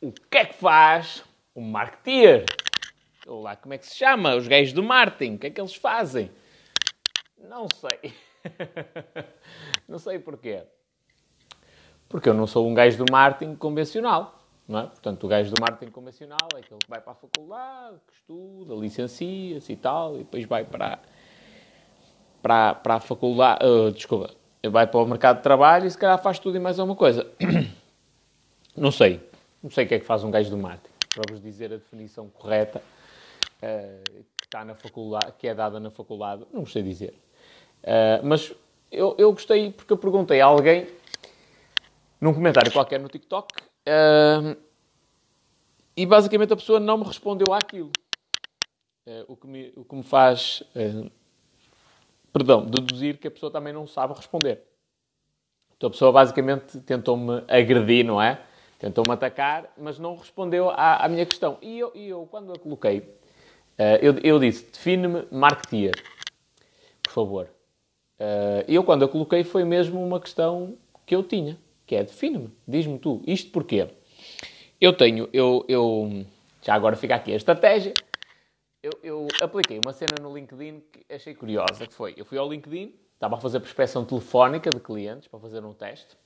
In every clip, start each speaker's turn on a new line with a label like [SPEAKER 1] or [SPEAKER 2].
[SPEAKER 1] o que é que faz um marketeer? Ou lá, como é que se chama? Os gajos do marketing, o que é que eles fazem? Não sei. não sei porquê. Porque eu não sou um gajo do marketing convencional. Não é? Portanto, o gajo do marketing convencional é aquele que vai para a faculdade, que estuda, licencia-se e tal, e depois vai para, para, para a faculdade, uh, desculpa, vai para o mercado de trabalho e se calhar faz tudo e mais alguma coisa. Não sei. Não sei o que é que faz um gajo do marketing. Para vos dizer a definição correta uh, que, está na faculdade, que é dada na faculdade, não sei dizer. Uh, mas eu, eu gostei porque eu perguntei a alguém num comentário qualquer no TikTok uh, e basicamente a pessoa não me respondeu àquilo. o, que me, o que me faz, perdão, deduzir que a pessoa também não sabe responder. Então a pessoa basicamente tentou-me agredir, não é? Tentou-me atacar, mas não respondeu à, à minha questão. E eu, eu, quando a coloquei, uh, eu, eu, disse, define-me marketeer, por favor. Uh, eu, quando a coloquei, foi mesmo uma questão que eu tinha, que é, define-me, diz-me tu. Isto porquê? Eu tenho, eu, eu, já agora fica aqui a estratégia, eu, eu apliquei uma cena no LinkedIn que achei curiosa, que foi, eu fui ao LinkedIn, estava a fazer prospecção telefónica de clientes para fazer um teste,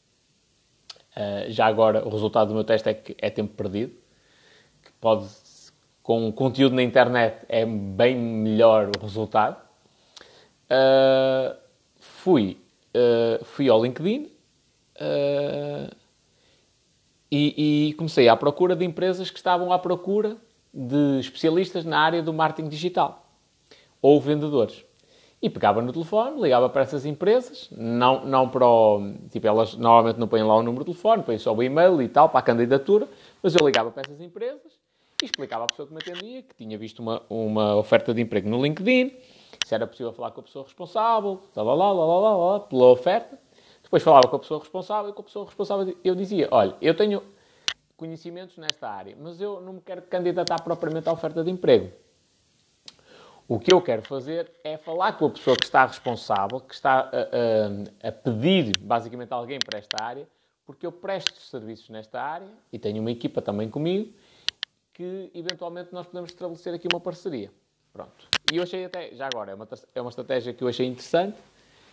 [SPEAKER 1] Uh, já agora, o resultado do meu teste é que é tempo perdido. Que pode, com conteúdo na internet, é bem melhor o resultado. Uh, fui, uh, fui ao LinkedIn e, e comecei à procura de empresas que estavam à procura de especialistas na área do marketing digital ou vendedores. E pegava no telefone, ligava para essas empresas, não, não para o. Tipo, elas normalmente não põem lá o número de telefone, põem só o e-mail e tal, para a candidatura, mas eu ligava para essas empresas e explicava à pessoa que me atendia que tinha visto uma, uma oferta de emprego no LinkedIn, se era possível falar com a pessoa responsável, lá, lá, lá, lá, lá, lá, pela oferta. Depois falava com a pessoa responsável e com a pessoa responsável eu dizia: olha, eu tenho conhecimentos nesta área, mas eu não me quero candidatar propriamente à oferta de emprego. O que eu quero fazer é falar com a pessoa que está responsável, que está a, a, a, pedir basicamente alguém para esta área, porque eu presto serviços nesta área e tenho uma equipa também comigo que eventualmente nós podemos estabelecer aqui uma parceria. Pronto. E eu achei até, já agora, é uma, é uma estratégia que eu achei interessante,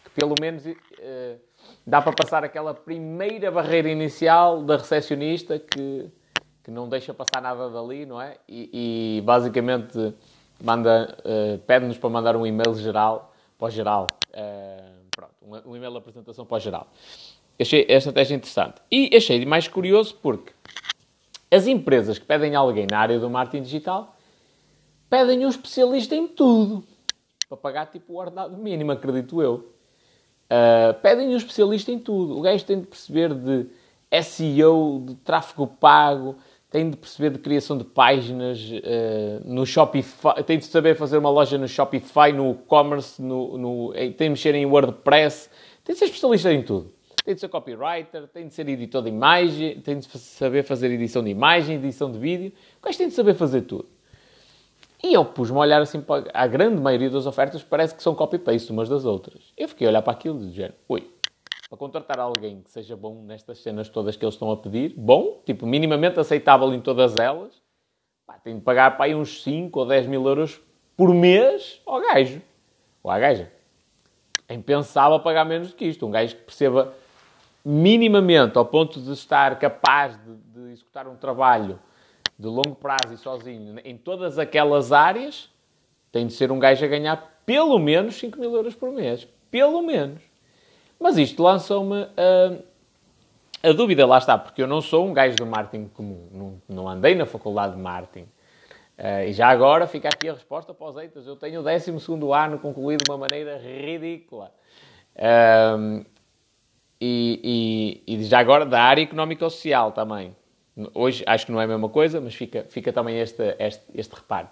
[SPEAKER 1] que pelo menos uh, dá para passar aquela primeira barreira inicial da recepcionista que, que não deixa passar nada dali, não é? E, e basicamente manda, uh, pede-nos para mandar um e-mail geral para o geral. Uh, pronto, um, e-mail de apresentação para o geral. Achei esta estratégia interessante. E achei mais curioso porque as empresas que pedem alguém na área do marketing digital pedem um especialista em tudo. Para pagar tipo o ordenado mínimo, acredito eu. Uh, pedem um especialista em tudo. O gajo tem de perceber de SEO, de tráfego pago, tem de perceber de criação de páginas uh, no Shopify, tem de saber fazer uma loja no Shopify, no e-commerce, no, no, tem de mexer em WordPress, tem de ser especialista em tudo. Tem de ser copywriter, tem de ser editor de imagem, tem de saber fazer edição de imagem, edição de vídeo. Gajo tem de saber fazer tudo. E eu pus-me a olhar assim para a grande maioria das ofertas, parece que são copy-paste umas das outras. Eu fiquei a olhar para aquilo e dizer, ui, para contratar alguém que seja bom nestas cenas todas que eles estão a pedir, bom, tipo, minimamente aceitável em todas elas, pá, tem de pagar para aí uns 5 ou 10 mil euros por mês ao gajo. Ou à gaja. É impensável pagar menos do que isto. Um gajo que perceba minimamente ao ponto de estar capaz de, de executar um trabalho de longo prazo e sozinho em todas aquelas áreas, tem de ser um gajo a ganhar pelo menos 5 mil euros por mês. Pelo menos. Mas isto lançou-me uh, a dúvida, lá está, porque eu não sou um gajo do marketing comum, não, não andei na faculdade de marketing. Uh, e já agora fica aqui a resposta para os eitas. Eu tenho o 12 ano concluído de uma maneira ridícula. Uh, e, e, e, já agora da área económica social também. Hoje acho que não é a mesma coisa, mas fica, fica também este, este, este reparo.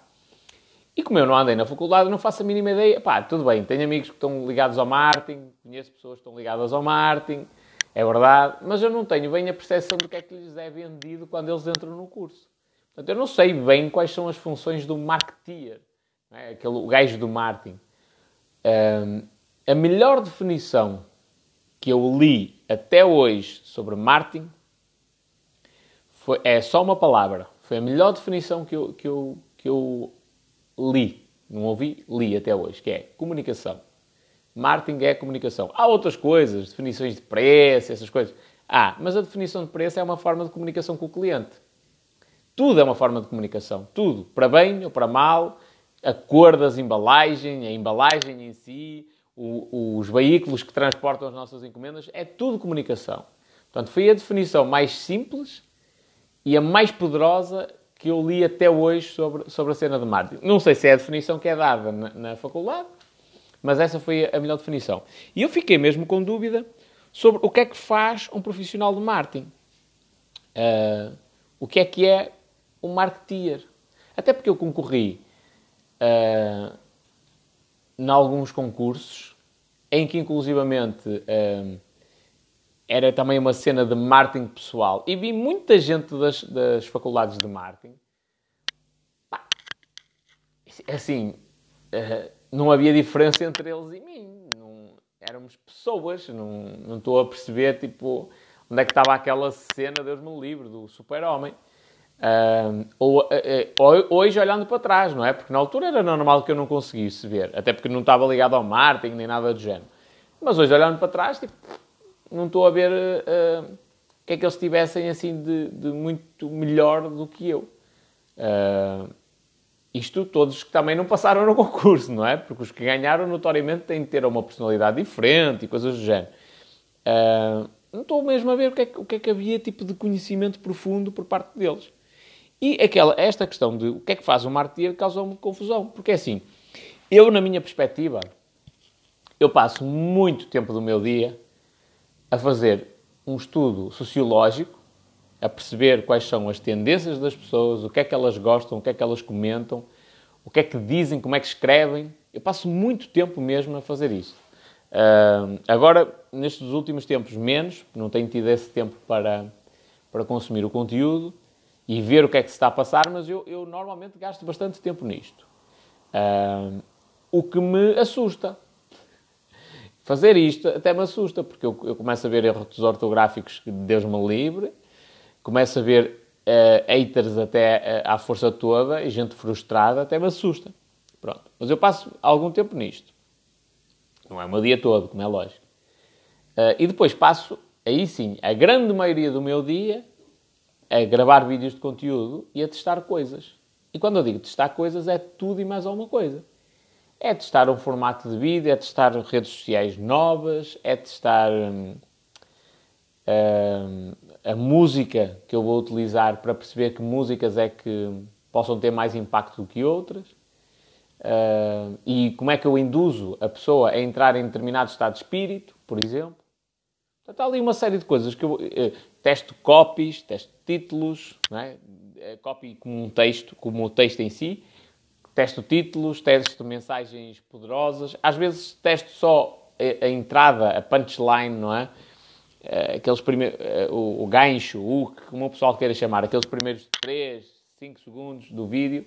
[SPEAKER 1] E como eu não andei na faculdade, não faço a mínima ideia. Pá, tudo bem, tenho amigos que estão ligados ao marketing, conheço pessoas que estão ligadas ao marketing, é verdade, mas eu não tenho bem a percepção do que é que lhes é vendido quando eles entram no curso. Portanto, eu não sei bem quais são as funções do marketeer, é? aquele o gajo do marketing. Um, a melhor definição que eu li até hoje sobre marketing foi, é só uma palavra. Foi a melhor definição que eu, que eu, que eu li. Não ouvi? Li até hoje, que é comunicação. Marketing é comunicação. Há outras coisas, definições de preço, essas coisas. Ah, mas a definição de preço é uma forma de comunicação com o cliente. Tudo é uma forma de comunicação. Tudo. Para bem ou para mal. A cor das embalagens, a embalagem em si, o, os veículos que transportam as nossas encomendas. É tudo comunicação. Portanto, foi a definição mais simples e a mais poderosa que eu li até hoje sobre, sobre a cena de marketing. Não sei se é a definição que é dada na, na faculdade, mas essa foi a melhor definição. E eu fiquei mesmo com dúvida sobre o que é que faz um profissional de marketing. Uh, o que é que é um marketeer. Até porque eu concorri uh, em alguns concursos em que, inclusivamente, uh, era também uma cena de marketing pessoal. E vi muita gente das, das faculdades de marketing. Assim, uh, não havia diferença entre eles e mim. Não, éramos pessoas. Não, não estou a perceber, tipo, onde é que estava aquela cena, Deus me livre, do super-homem. Ou, uh, hoje olhando para trás, não é? Porque na altura era normal que eu não conseguisse ver, até porque não estava ligado ao marketing nem nada do género. Mas hoje olhando para trás, tipo, não estou a ver uh, o que é que eles tivessem assim de, de muito melhor do que eu. Uh, isto todos que também não passaram no concurso, não é? Porque os que ganharam notoriamente têm de ter uma personalidade diferente e coisas do género. Uh, não estou mesmo a ver o que, é, o que, é, que havia tipo de conhecimento profundo por parte deles. E aquela, esta questão de o que é que faz um marketeer causou-me confusão. Porque é assim, eu na minha perspectiva, eu passo muito tempo do meu dia a fazer um estudo sociológico, a perceber quais são as tendências das pessoas, o que é que elas gostam, o que é que elas comentam, o que é que dizem, como é que escrevem. Eu passo muito tempo mesmo a fazer isso. Uh, agora, nestes últimos tempos, menos, não tenho tido esse tempo para, para consumir o conteúdo e ver o que é que se está a passar, mas eu, eu normalmente gasto bastante tempo nisto. Uh, o que me assusta, Fazer isto até me assusta, porque eu, eu começo a ver erros ortográficos que Deus me livre, começo a ver uh, haters até uh, à força toda e gente frustrada, até me assusta. Pronto. Mas eu passo algum tempo nisto. Não é o meu dia todo, como é lógico. Uh, e depois passo, aí sim, a grande maioria do meu dia a gravar vídeos de conteúdo e a testar coisas. E quando eu digo testar coisas, é tudo e mais alguma coisa. É testar um formato de vídeo, é testar redes sociais novas, é testar hum, hum, a música que eu vou utilizar para perceber que músicas é que possam ter mais impacto do que outras. Uh, e como é que eu induzo a pessoa a entrar em determinado estado de espírito, por exemplo. Portanto, há ali uma série de coisas que eu uh, testo copies, testo títulos, não é? Eh, copy como um texto, como o texto em si, testo títulos, testo mensagens poderosas, às vezes testo só a, a entrada, a punchline, não é? Eh, aqueles primeiros, eh, o, o gancho, o como o pessoal queira chamar, aqueles primeiros 3, 5 segundos do vídeo,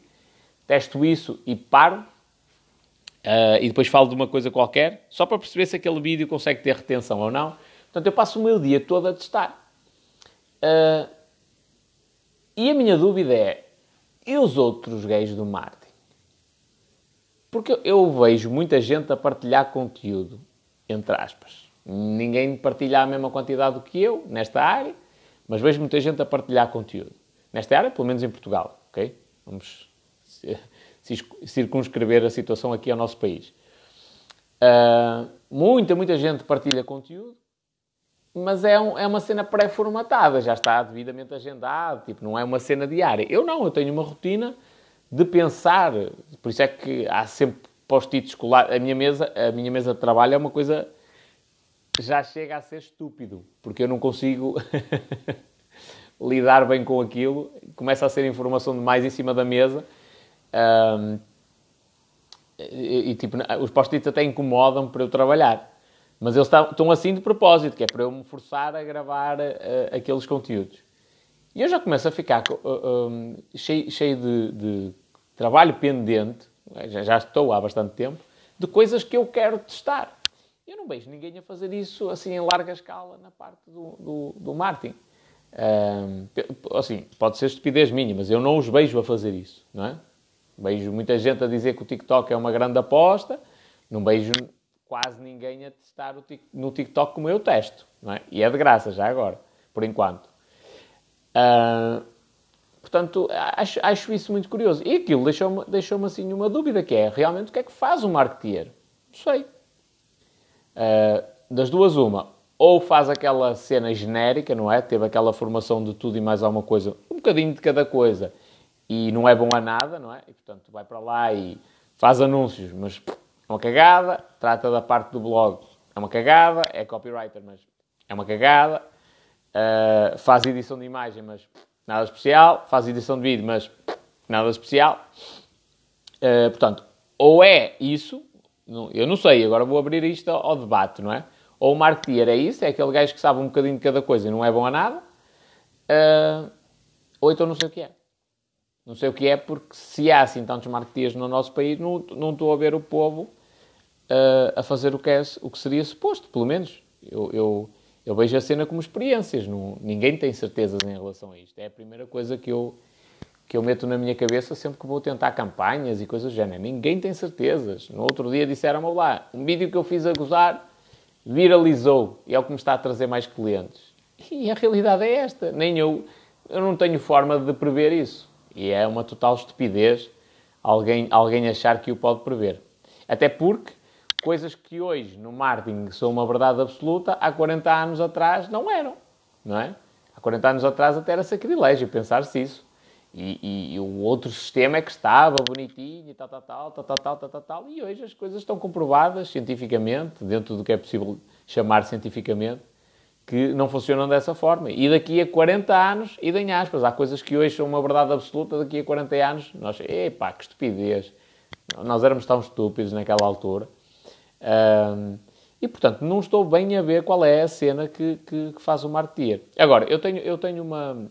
[SPEAKER 1] testo isso e paro. Uh, e depois falo de uma coisa qualquer, só para perceber se aquele vídeo consegue ter retenção ou não. Portanto, eu passo o meu dia todo a testar. Uh, e a minha dúvida é: e os outros gays do marketing? Porque eu vejo muita gente a partilhar conteúdo, entre aspas. Ninguém partilha a mesma quantidade do que eu nesta área, mas vejo muita gente a partilhar conteúdo. Nesta área, pelo menos em Portugal, ok? Vamos circunscrever a situação aqui ao nosso país. Uh, muita, muita gente partilha conteúdo, mas é, um, é uma cena pré-formatada, já está devidamente agendado, tipo, não é uma cena diária. Eu não, eu tenho uma rotina de pensar. Por isso é que há sempre post-its escolar. A minha mesa, a minha mesa de trabalho é uma coisa já chega a ser estúpido, porque eu não consigo lidar bem com aquilo. Começa a ser informação demais em cima da mesa. Um, e, e, tipo, os post-its até incomodam para eu trabalhar. Mas eles estão assim de propósito, que é para eu me forçar a gravar uh, aqueles conteúdos. E eu já começo a ficar uh, um, cheio, cheio de, de, trabalho pendente, já, já, estou há bastante tempo, de coisas que eu quero testar. Eu não vejo ninguém a fazer isso assim em larga escala na parte do, do, do marketing. assim, pode ser estupidez minha, mas eu não os vejo a fazer isso, não é? Vejo muita gente a dizer que o TikTok é uma grande aposta, não vejo quase ninguém a testar no TikTok como eu testo, não é? E é de graça já agora, por enquanto. Uh, portanto, acho, acho, isso muito curioso. E aquilo deixou-me deixou assim uma dúvida, que é realmente o que é que faz o marketeer? Não sei. Uh, das duas, uma. Ou faz aquela cena genérica, não é? Teve aquela formação de tudo e mais alguma coisa, um bocadinho de cada coisa, e não é bom a nada, não é? E, portanto, vai para lá e faz anúncios, mas é uma cagada. Trata da parte do blog, é uma cagada. É copywriter, mas é uma cagada. Uh, faz edição de imagem, mas nada especial. Faz edição de vídeo, mas nada especial. Uh, portanto, ou é isso, eu não sei, agora vou abrir isto ao, debate, não é? Ou o marketeer é isso, é aquele gajo que sabe um bocadinho de cada coisa e não é bom a nada. Uh, ou então não sei o que é. Não sei o que é, porque se há assim tantos marketeers no nosso país, não, não estou a ver o povo uh, a fazer o que, é, o que seria suposto, pelo menos. Eu, eu, eu vejo a cena como experiências. Não, ninguém tem certezas em relação a isto. É a primeira coisa que eu, que eu meto na minha cabeça sempre que vou tentar campanhas e coisas do género. Ninguém tem certezas. No outro dia disseram-me lá, um vídeo que eu fiz a gozar viralizou e é o que me está a trazer mais clientes. E a realidade é esta. Nem eu, eu não tenho forma de prever isso. E é uma total estupidez alguém, alguém achar que o pode prever. Até porque coisas que hoje no marketing são uma verdade absoluta, há 40 anos atrás não eram. Não é? Há 40 anos atrás até era sacrilégio pensar-se isso. E, e, e, o outro sistema é que estava bonitinho e tal, tal, tal, tal, tal, tal, tal, tal, e hoje as coisas estão comprovadas cientificamente, dentro do que é possível chamar cientificamente, que não funcionam dessa forma. E daqui a 40 anos, e em aspas, há coisas que hoje são uma verdade absoluta, daqui a 40 anos, nós, epá, que estupidez. Nós éramos tão estúpidos naquela altura. Um, e, portanto, não estou bem a ver qual é a cena que, que, que, faz o marketeer. Agora, eu tenho, eu tenho uma...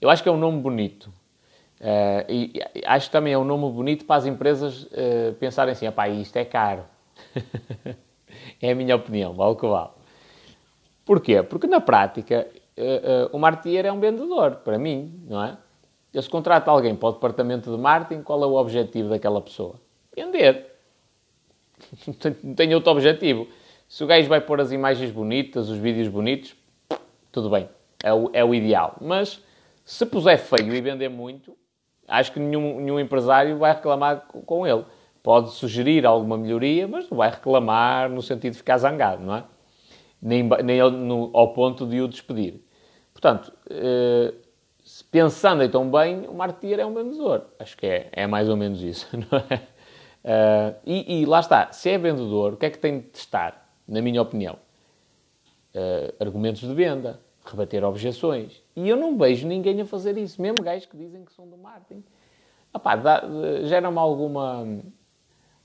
[SPEAKER 1] Eu acho que é um nome bonito. Uh, e acho que também é um nome bonito para as empresas uh, pensarem assim, pá, isto é caro. é a minha opinião, vale o que vale. Porquê? Porque na prática uh, o marketeer é um vendedor, para mim, não é? Eu se contrato alguém para o departamento de marketing, qual é o objetivo daquela pessoa? Vender. não tem outro objetivo. Se o gajo vai pôr as imagens bonitas, os vídeos bonitos, tudo bem, é o, é o ideal. Mas se puser feio e vender muito, acho que nenhum, nenhum empresário vai reclamar com ele. Pode sugerir alguma melhoria, mas não vai reclamar no sentido de ficar zangado, não é? nem, nem no, ao ponto de o despedir. Portanto, eh, pensando então bem, o marketeer é um vendedor. Acho que é, é mais ou menos isso, não é? Uh, e, e, lá está, se é vendedor, o que é que tem de testar, na minha opinião? Uh, argumentos de venda, rebater objeções. E eu não vejo ninguém a fazer isso, mesmo gajos que dizem que são do marketing. Gera-me alguma,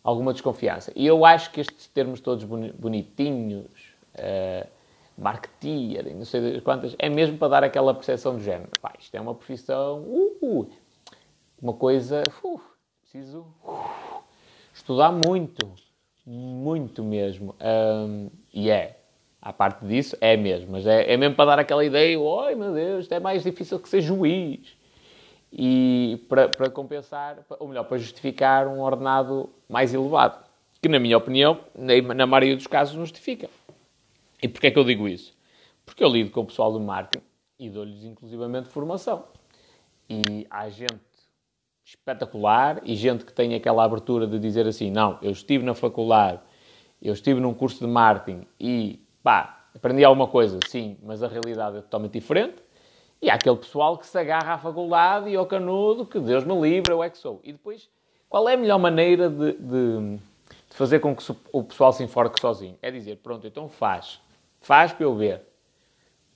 [SPEAKER 1] alguma desconfiança. E eu acho que estes termos todos bonitinhos, uh, marketeer e não sei quantas, é mesmo para dar aquela percepção de género. Pá, isto é uma profissão, uh, uma coisa, uh, preciso estudar muito, muito mesmo. Um, e é, à parte disso, é mesmo, mas é, é mesmo para dar aquela ideia, oi meu Deus, isto é mais difícil que ser juiz. E para, para compensar, ou melhor, para justificar um ordenado mais elevado, que na minha opinião, na maioria dos casos, não justifica. E porquê é que eu digo isso? Porque eu lido com o pessoal do marketing e dou-lhes inclusivamente formação. E há gente espetacular e gente que tem aquela abertura de dizer assim, não, eu estive na faculdade, eu estive num curso de marketing e, pá, aprendi alguma coisa, sim, mas a realidade é totalmente diferente. E há aquele pessoal que se agarra à faculdade e ao canudo, que Deus me livre, eu é que sou. E depois, qual é a melhor maneira de, de, de fazer com que o pessoal se enforque sozinho? É dizer, pronto, então faz. Faz para eu ver.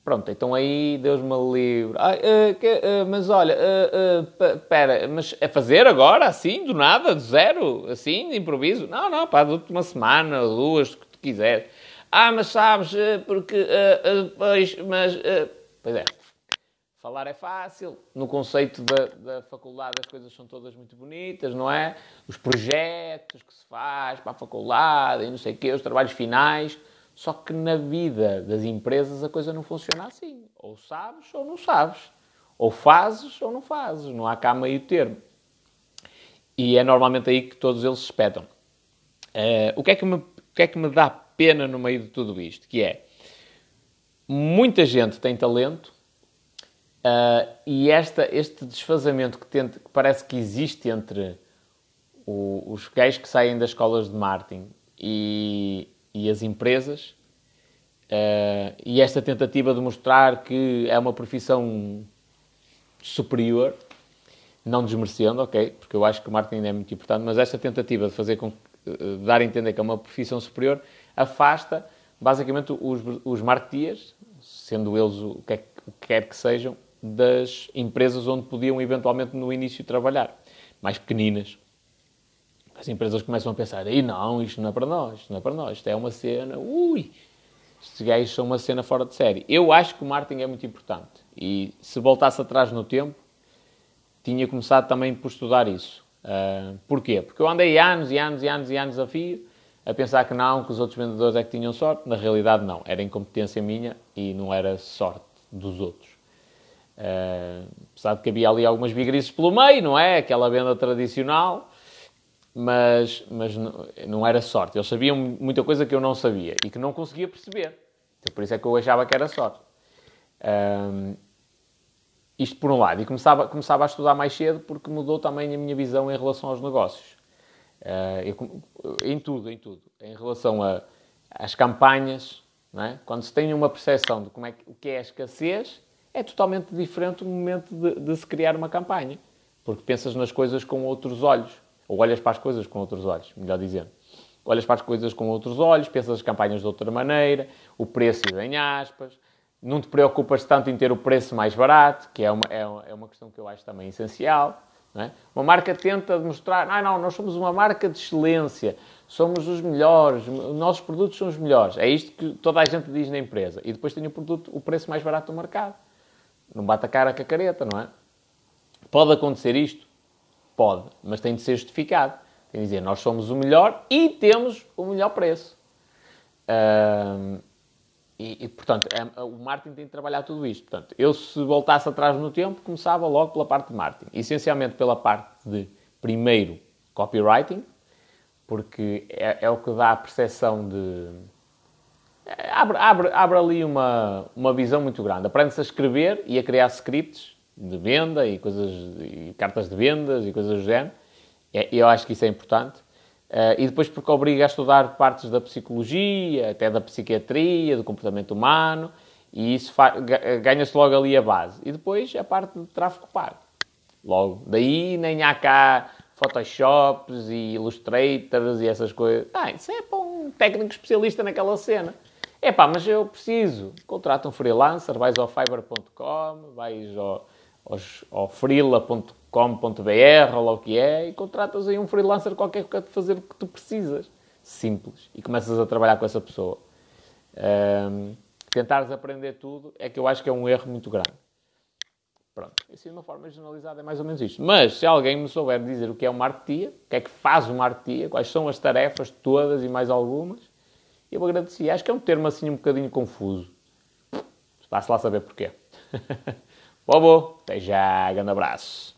[SPEAKER 1] Pronto, então aí Deus me livre. Uh, que, uh, mas olha, uh, mas é fazer agora, assim, do nada, do zero, assim, de improviso? Não, não, pá, dou-te uma semana, duas, que tu quiseres. Ah, mas sabes, porque, pois, mas, pois é, falar é fácil, no conceito da, da faculdade as coisas são todas muito bonitas, não é? Os projetos que se faz para a faculdade e não sei o quê, os trabalhos finais Só que na vida das empresas a coisa não funciona assim. Ou sabes ou não sabes. Ou fazes ou não fazes. Não há cá meio termo. E é normalmente aí que todos eles se espetam. Uh, o, que é que me, o que é que me dá pena no meio de tudo isto? Que é, muita gente tem talento uh, e esta, este desfazamento que, que parece que existe entre o, os gays que saem das escolas de marketing e, e as empresas uh, e esta tentativa de mostrar que é uma profissão superior, não desmerecendo, ok, porque eu acho que o marketing é muito importante, mas esta tentativa de fazer com de dar a entender que é uma profissão superior afasta basicamente os, os marketeers, sendo eles o que, é, o que quer que sejam, das empresas onde podiam eventualmente no início trabalhar, mais pequeninas. As empresas começam a pensar, aí não, isto não é para nós, isto não é para nós, isto é uma cena, ui, estes gajos são uma cena fora de série. Eu acho que o marketing é muito importante e se voltasse atrás no tempo, tinha começado também por estudar isso. Uh, porquê? Porque eu andei anos e anos e anos e anos a fio a pensar que não, que os outros vendedores é que tinham sorte. Na realidade, não. Era incompetência minha e não era sorte dos outros. Uh, apesar de que havia ali algumas vigrices pelo meio, não é? Aquela venda tradicional, mas, mas não, era sorte. Eles sabiam muita coisa que eu não sabia e que não conseguia perceber. Então, por isso é que eu achava que era sorte. Uh, isto por um lado. E começava, começava a estudar mais cedo porque mudou também a minha visão em relação aos negócios. Uh, eu, em tudo, em tudo. Em relação às campanhas, é? quando se tem uma percepção de como é, o que é a escassez, é totalmente diferente o momento de, de, se criar uma campanha. Porque pensas nas coisas com outros olhos. Ou olhas para as coisas com outros olhos, melhor dizendo. Olhas para as coisas com outros olhos, pensas as campanhas de outra maneira, o preço em aspas, não te preocupas tanto em ter o preço mais barato, que é uma, é, é uma questão que eu acho também essencial. É? Uma marca tenta demonstrar, ah, não, nós somos uma marca de excelência, somos os melhores, os nossos produtos são os melhores. É isto que toda a gente diz na empresa. E depois tem o produto, o preço mais barato do mercado. Não bate a cara com a careta, não é? Pode acontecer isto? Pode, mas tem de ser justificado. Tem de dizer, nós somos o melhor e temos o melhor preço. E, e, portanto, é, o marketing tem de trabalhar tudo isto. Portanto, eu, se voltasse atrás no tempo, começava logo pela parte de marketing. Essencialmente pela parte de, primeiro, copywriting, porque é, é o que dá a percepção de... É, abre, abre, abre ali uma, uma visão muito grande. Aprende-se a escrever e a criar scripts de venda e, coisas, e cartas de vendas e coisas do género. É, eu acho que isso é importante. Uh, e depois porque obriga a estudar partes da psicologia, até da psiquiatria, do comportamento humano, e isso ganha-se logo ali a base. E depois a parte de tráfego pago. Logo. Daí nem há cá Photoshops e Illustrators e essas coisas. Ah, isso é para um técnico especialista naquela cena. É pá, mas eu preciso. Contrata um freelancer, vais ao fiverr.com, vais ao, aos, ao freela.com com.br ou lá o que é e contratas aí um freelancer qualquer que te fazer o que tu precisas. Simples. E começas a trabalhar com essa pessoa. Um, tentares aprender tudo é que eu acho que é um erro muito grande. Pronto. Assim, de uma forma generalizada, é mais ou menos isto. Mas, se alguém me souber dizer o que é uma artetia, o que é que faz uma artetia, quais são as tarefas todas e mais algumas, eu agradecia. Acho que é um termo assim um bocadinho confuso. Vá-se lá saber porquê. Bobo, até já, grande abraço.